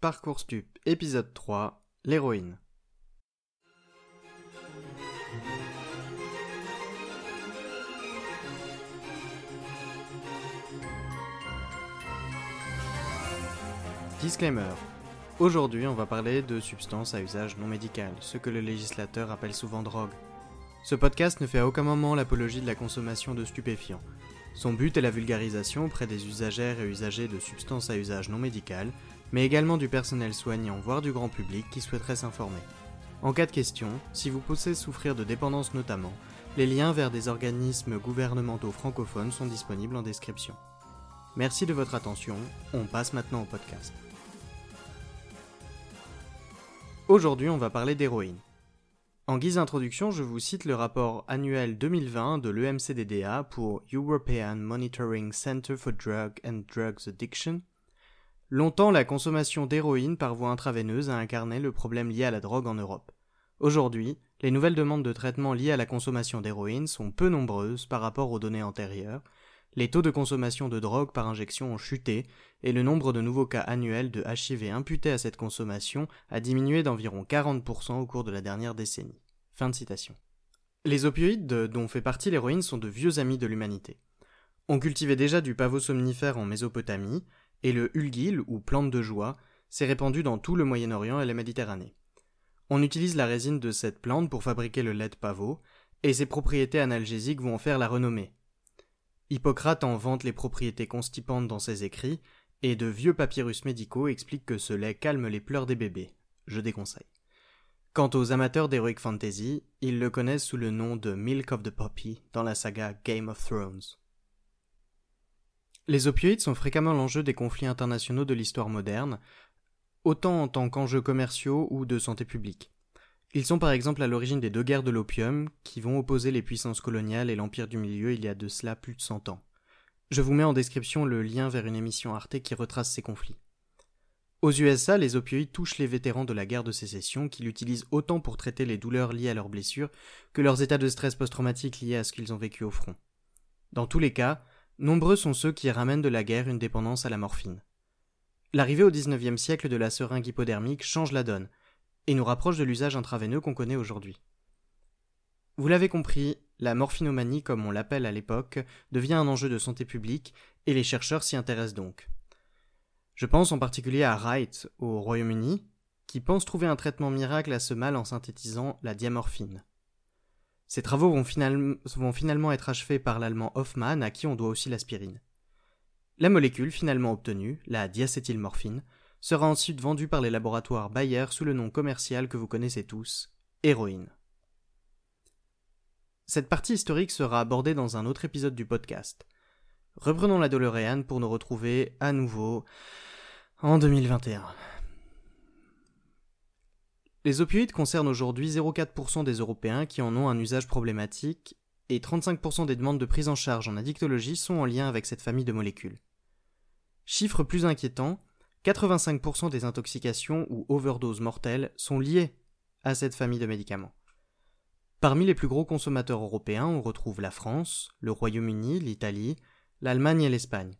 Parcours Stup, épisode 3, l'héroïne. Disclaimer. Aujourd'hui, on va parler de substances à usage non médical, ce que le législateur appelle souvent drogue. Ce podcast ne fait à aucun moment l'apologie de la consommation de stupéfiants. Son but est la vulgarisation auprès des usagères et usagers de substances à usage non médical, mais également du personnel soignant, voire du grand public qui souhaiterait s'informer. En cas de question, si vous pensez souffrir de dépendance notamment, les liens vers des organismes gouvernementaux francophones sont disponibles en description. Merci de votre attention, on passe maintenant au podcast. Aujourd'hui, on va parler d'héroïne. En guise d'introduction, je vous cite le rapport annuel 2020 de l'EMCDDA pour European Monitoring Center for Drug and Drugs Addiction. Longtemps, la consommation d'héroïne par voie intraveineuse a incarné le problème lié à la drogue en Europe. Aujourd'hui, les nouvelles demandes de traitement liées à la consommation d'héroïne sont peu nombreuses par rapport aux données antérieures, les taux de consommation de drogue par injection ont chuté et le nombre de nouveaux cas annuels de HIV imputés à cette consommation a diminué d'environ 40% au cours de la dernière décennie. Les opioïdes dont fait partie l'héroïne sont de vieux amis de l'humanité. On cultivait déjà du pavot somnifère en Mésopotamie, et le hulgil, ou plante de joie, s'est répandu dans tout le Moyen-Orient et la Méditerranée. On utilise la résine de cette plante pour fabriquer le lait de pavot, et ses propriétés analgésiques vont en faire la renommée. Hippocrate en vante les propriétés constipantes dans ses écrits, et de vieux papyrus médicaux expliquent que ce lait calme les pleurs des bébés. Je déconseille. Quant aux amateurs d'Heroic Fantasy, ils le connaissent sous le nom de Milk of the Poppy dans la saga Game of Thrones. Les opioïdes sont fréquemment l'enjeu des conflits internationaux de l'histoire moderne, autant en tant qu'enjeux commerciaux ou de santé publique. Ils sont par exemple à l'origine des deux guerres de l'opium qui vont opposer les puissances coloniales et l'Empire du Milieu il y a de cela plus de cent ans. Je vous mets en description le lien vers une émission Arte qui retrace ces conflits. Aux USA, les opioïdes touchent les vétérans de la guerre de sécession qui l'utilisent autant pour traiter les douleurs liées à leurs blessures que leurs états de stress post-traumatique liés à ce qu'ils ont vécu au front. Dans tous les cas, nombreux sont ceux qui ramènent de la guerre une dépendance à la morphine. L'arrivée au XIXe siècle de la seringue hypodermique change la donne, et nous rapproche de l'usage intraveineux qu'on connaît aujourd'hui. Vous l'avez compris, la morphinomanie, comme on l'appelle à l'époque, devient un enjeu de santé publique, et les chercheurs s'y intéressent donc. Je pense en particulier à Wright, au Royaume-Uni, qui pense trouver un traitement miracle à ce mal en synthétisant la diamorphine. Ces travaux vont, finalement être achevés par l'allemand Hoffmann, à qui on doit aussi l'aspirine. La molécule finalement obtenue, la diacétylmorphine, sera ensuite vendu par les laboratoires Bayer sous le nom commercial que vous connaissez tous, héroïne. Cette partie historique sera abordée dans un autre épisode du podcast. Reprenons la DeLorean pour nous retrouver à nouveau en 2021. Les opioïdes concernent aujourd'hui 0,4% des Européens qui en ont un usage problématique et 35% des demandes de prise en charge en addictologie sont en lien avec cette famille de molécules. Chiffre plus inquiétant, 85% des intoxications ou overdoses mortelles sont liées à cette famille de médicaments. Parmi les plus gros consommateurs européens, on retrouve la France, le Royaume-Uni, l'Italie, l'Allemagne et l'Espagne.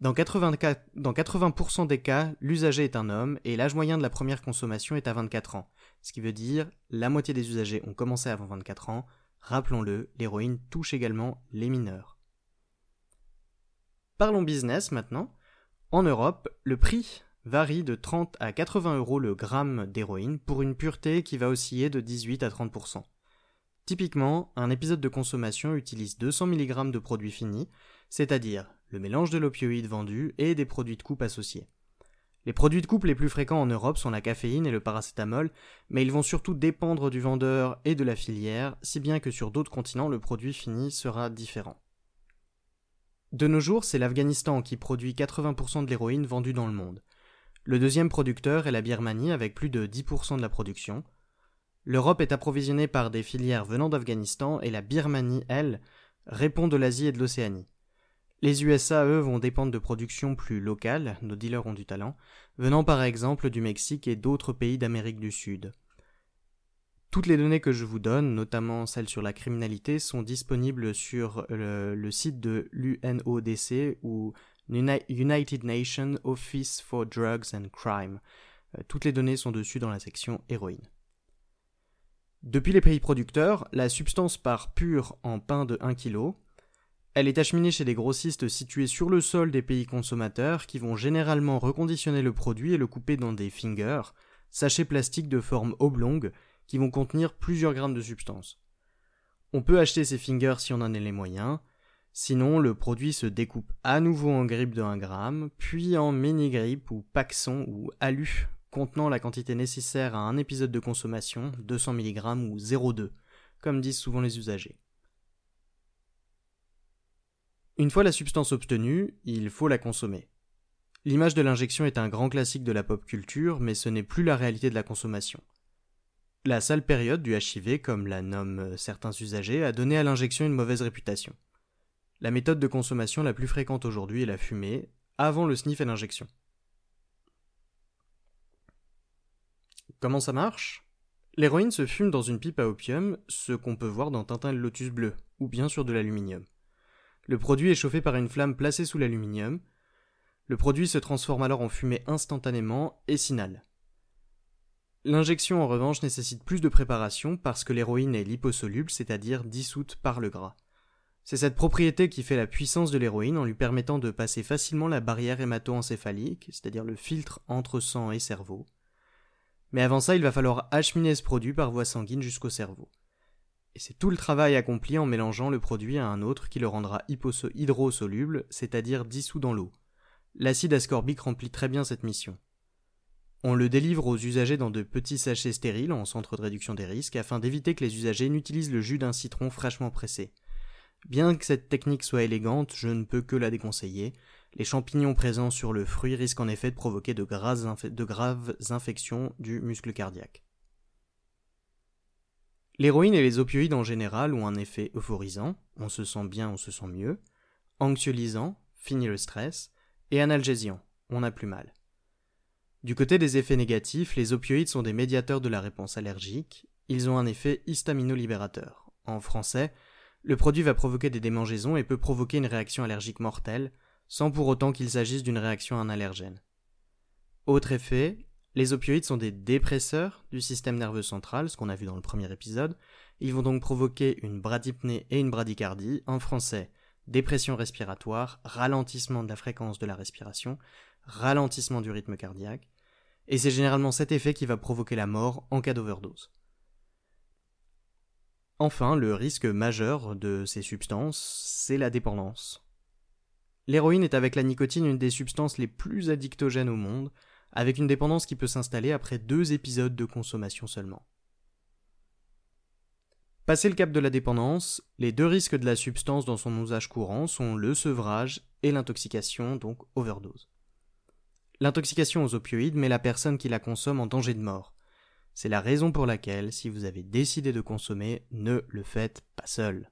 Dans 80%, des cas, l'usager est un homme et l'âge moyen de la première consommation est à 24 ans, ce qui veut dire la moitié des usagers ont commencé avant 24 ans. Rappelons-le, l'héroïne touche également les mineurs. Parlons business maintenant. En Europe, le prix varie de 30 à 80 euros le gramme d'héroïne pour une pureté qui va osciller de 18 à 30% Typiquement, un épisode de consommation utilise 200 mg de produits finis, c'est-à-dire le mélange de l'opioïde vendu et des produits de coupe associés. Les produits de coupe les plus fréquents en Europe sont la caféine et le paracétamol, mais ils vont surtout dépendre du vendeur et de la filière, si bien que sur d'autres continents le produit fini sera différent. De nos jours, c'est l'Afghanistan qui produit 80% de l'héroïne vendue dans le monde. Le deuxième producteur est la Birmanie avec plus de 10% de la production. L'Europe est approvisionnée par des filières venant d'Afghanistan et la Birmanie, elle, répond de l'Asie et de l'Océanie. Les USA, eux, vont dépendre de productions plus locales, nos dealers ont du talent, venant par exemple du Mexique et d'autres pays d'Amérique du Sud. Toutes les données que je vous donne, notamment celles sur la criminalité, sont disponibles sur le, site de l'UNODC ou United Nations Office for Drugs and Crime. Euh, toutes les données sont dessus dans la section héroïne. Depuis les pays producteurs, la substance part pure en pain de 1 kg. Elle est acheminée chez des grossistes situés sur le sol des pays consommateurs qui vont généralement reconditionner le produit et le couper dans des fingers, sachets plastiques de forme oblongue qui vont contenir plusieurs grammes de substance. On peut acheter ces fingers si on en a les moyens, sinon le produit se découpe à nouveau en grippes de 1 gramme, puis en mini-grippes ou paxons ou alu contenant la quantité nécessaire à un épisode de consommation, 200 mg ou 0,2, comme disent souvent les usagers. Une fois la substance obtenue, il faut la consommer. L'image de l'injection est un grand classique de la pop culture, mais ce n'est plus la réalité de la consommation. La sale période du HIV, comme la nomment certains usagers, a donné à l'injection une mauvaise réputation. La méthode de consommation la plus fréquente aujourd'hui est la fumée, avant le sniff et l'injection. Comment ça marche? L'héroïne se fume dans une pipe à opium, ce qu'on peut voir dans Tintin le Lotus bleu, ou bien sur de l'aluminium. Le produit est chauffé par une flamme placée sous l'aluminium. Le produit se transforme alors en fumée instantanément et s'inhale. L'injection en revanche nécessite plus de préparation parce que l'héroïne est liposoluble, c'est-à-dire dissoute par le gras. C'est cette propriété qui fait la puissance de l'héroïne en lui permettant de passer facilement la barrière hémato-encéphalique, c'est-à-dire le filtre entre sang et cerveau, mais avant ça, il va falloir acheminer ce produit par voie sanguine jusqu'au cerveau. Et c'est tout le travail accompli en mélangeant le produit à un autre qui le rendra hydrosoluble, c'est-à-dire dissous dans l'eau. L'acide ascorbique remplit très bien cette mission. On le délivre aux usagers dans de petits sachets stériles en centre de réduction des risques afin d'éviter que les usagers n'utilisent le jus d'un citron fraîchement pressé. Bien que cette technique soit élégante, je ne peux que la déconseiller, les champignons présents sur le fruit risquent en effet de provoquer de graves, infections du muscle cardiaque. L'héroïne et les opioïdes en général ont un effet euphorisant, on se sent bien, on se sent mieux, anxiolisant, finit le stress, et analgésiant, on n'a plus mal. Du côté des effets négatifs, les opioïdes sont des médiateurs de la réponse allergique, ils ont un effet histaminolibérateur. En français, le produit va provoquer des démangeaisons et peut provoquer une réaction allergique mortelle, sans pour autant qu'il s'agisse d'une réaction à un allergène. Autre effet, les opioïdes sont des dépresseurs du système nerveux central, ce qu'on a vu dans le premier épisode. Ils vont donc provoquer une bradypnée et une bradycardie, en français, dépression respiratoire, ralentissement de la fréquence de la respiration, ralentissement du rythme cardiaque, et c'est généralement cet effet qui va provoquer la mort en cas d'overdose. Enfin, le risque majeur de ces substances, c'est la dépendance. L'héroïne est avec la nicotine une des substances les plus addictogènes au monde, avec une dépendance qui peut s'installer après deux épisodes de consommation seulement. Passé le cap de la dépendance, les deux risques de la substance dans son usage courant sont le sevrage et l'intoxication, donc overdose. L'intoxication aux opioïdes met la personne qui la consomme en danger de mort. C'est la raison pour laquelle, si vous avez décidé de consommer, ne le faites pas seul.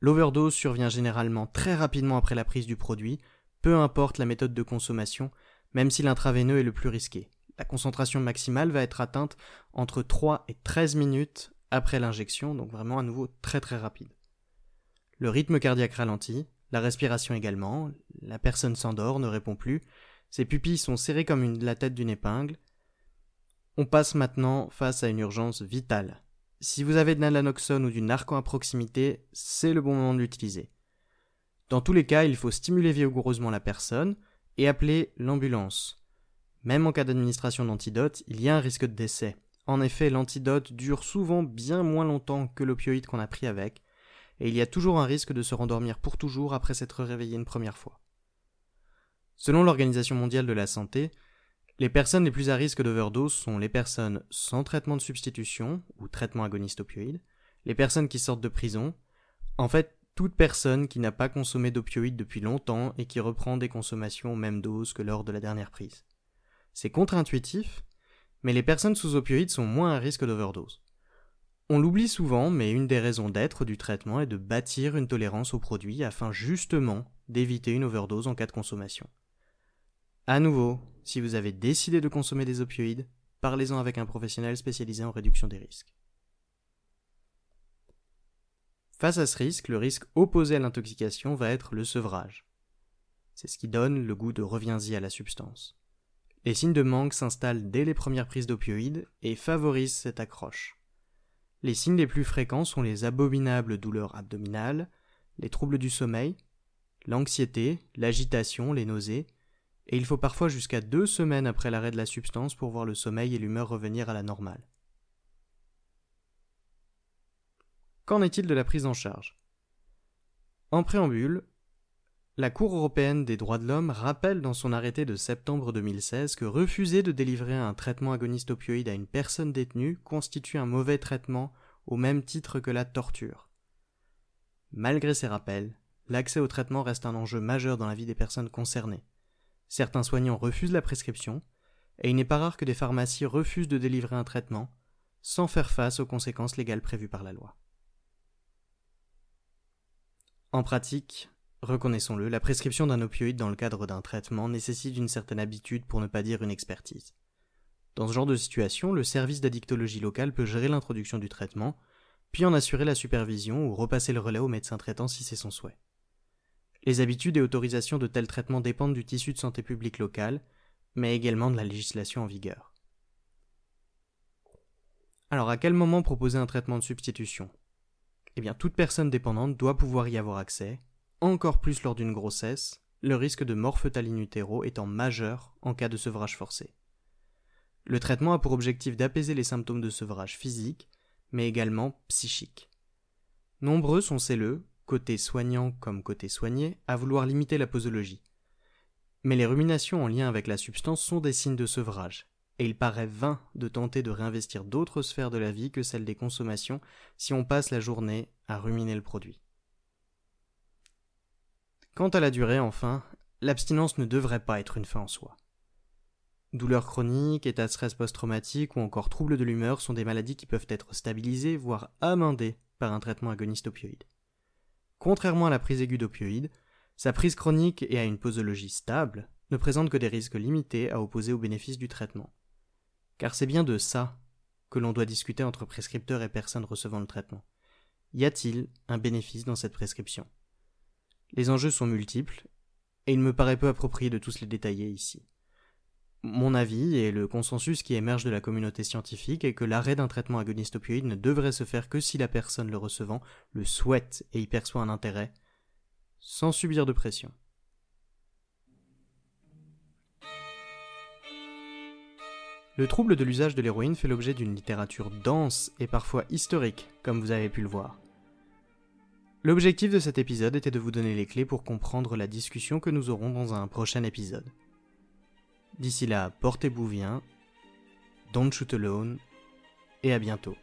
L'overdose survient généralement très rapidement après la prise du produit, peu importe la méthode de consommation, même si l'intraveineux est le plus risqué. La concentration maximale va être atteinte entre 3 et 13 minutes après l'injection, donc vraiment à nouveau très très rapide. Le rythme cardiaque ralentit, la respiration également, la personne s'endort, ne répond plus, ses pupilles sont serrées comme la tête d'une épingle. On passe maintenant face à une urgence vitale. Si vous avez de l'alanoxone ou du narco à proximité, c'est le bon moment de l'utiliser. Dans tous les cas, il faut stimuler vigoureusement la personne et appeler l'ambulance. Même en cas d'administration d'antidote, il y a un risque de décès. En effet, l'antidote dure souvent bien moins longtemps que l'opioïde qu'on a pris avec, et il y a toujours un risque de se rendormir pour toujours après s'être réveillé une première fois. Selon l'Organisation mondiale de la santé, les personnes les plus à risque d'overdose sont les personnes sans traitement de substitution ou traitement agoniste opioïde, les personnes qui sortent de prison, en fait toute personne qui n'a pas consommé d'opioïdes depuis longtemps et qui reprend des consommations aux mêmes doses que lors de la dernière prise. C'est contre-intuitif, mais les personnes sous opioïdes sont moins à risque d'overdose. On l'oublie souvent, mais une des raisons d'être du traitement est de bâtir une tolérance au produit afin justement d'éviter une overdose en cas de consommation. À nouveau, si vous avez décidé de consommer des opioïdes, parlez-en avec un professionnel spécialisé en réduction des risques. Face à ce risque, le risque opposé à l'intoxication va être le sevrage. C'est ce qui donne le goût de reviens-y à la substance. Les signes de manque s'installent dès les premières prises d'opioïdes et favorisent cette accroche. Les signes les plus fréquents sont les abominables douleurs abdominales, les troubles du sommeil, l'anxiété, l'agitation, les nausées, et il faut parfois jusqu'à deux semaines après l'arrêt de la substance pour voir le sommeil et l'humeur revenir à la normale. Qu'en est-il de la prise en charge? En préambule, la Cour européenne des droits de l'homme rappelle dans son arrêté de septembre 2016 que refuser de délivrer un traitement agoniste opioïde à une personne détenue constitue un mauvais traitement au même titre que la torture. Malgré ces rappels, l'accès au traitement reste un enjeu majeur dans la vie des personnes concernées. Certains soignants refusent la prescription, et il n'est pas rare que des pharmacies refusent de délivrer un traitement sans faire face aux conséquences légales prévues par la loi. En pratique, reconnaissons-le, la prescription d'un opioïde dans le cadre d'un traitement nécessite une certaine habitude pour ne pas dire une expertise. Dans ce genre de situation, le service d'addictologie local peut gérer l'introduction du traitement, puis en assurer la supervision ou repasser le relais au médecin traitant si c'est son souhait. Les habitudes et autorisations de tels traitements dépendent du tissu de santé publique local, mais également de la législation en vigueur. Alors à quel moment proposer un traitement de substitution? Eh toute personne dépendante doit pouvoir y avoir accès, encore plus lors d'une grossesse, le risque de mort fœtale utero étant majeur en cas de sevrage forcé. Le traitement a pour objectif d'apaiser les symptômes de sevrage physique, mais également psychique. Nombreux sont celles, côté soignant comme côté soigné, à vouloir limiter la posologie. Mais les ruminations en lien avec la substance sont des signes de sevrage, et il paraît vain de tenter de réinvestir d'autres sphères de la vie que celle des consommations si on passe la journée à ruminer le produit. Quant à la durée, enfin, l'abstinence ne devrait pas être une fin en soi. Douleurs chroniques, état de stress post-traumatique ou encore troubles de l'humeur sont des maladies qui peuvent être stabilisées, voire amendées par un traitement agoniste opioïde. Contrairement à la prise aiguë d'opioïdes, sa prise chronique et à une posologie stable ne présente que des risques limités à opposer aux bénéfices du traitement. Car c'est bien de ça que l'on doit discuter entre prescripteurs et personnes recevant le traitement. Y a-t-il un bénéfice dans cette prescription? Les enjeux sont multiples, et il me paraît peu approprié de tous les détailler ici. Mon avis et le consensus qui émerge de la communauté scientifique est que l'arrêt d'un traitement agoniste opioïde ne devrait se faire que si la personne le recevant le souhaite et y perçoit un intérêt, sans subir de pression. Le trouble de l'usage de l'héroïne fait l'objet d'une littérature dense et parfois historique, comme vous avez pu le voir. L'objectif de cet épisode était de vous donner les clés pour comprendre la discussion que nous aurons dans un prochain épisode. D'ici là, portez-vous bien, don't shoot alone, et à bientôt.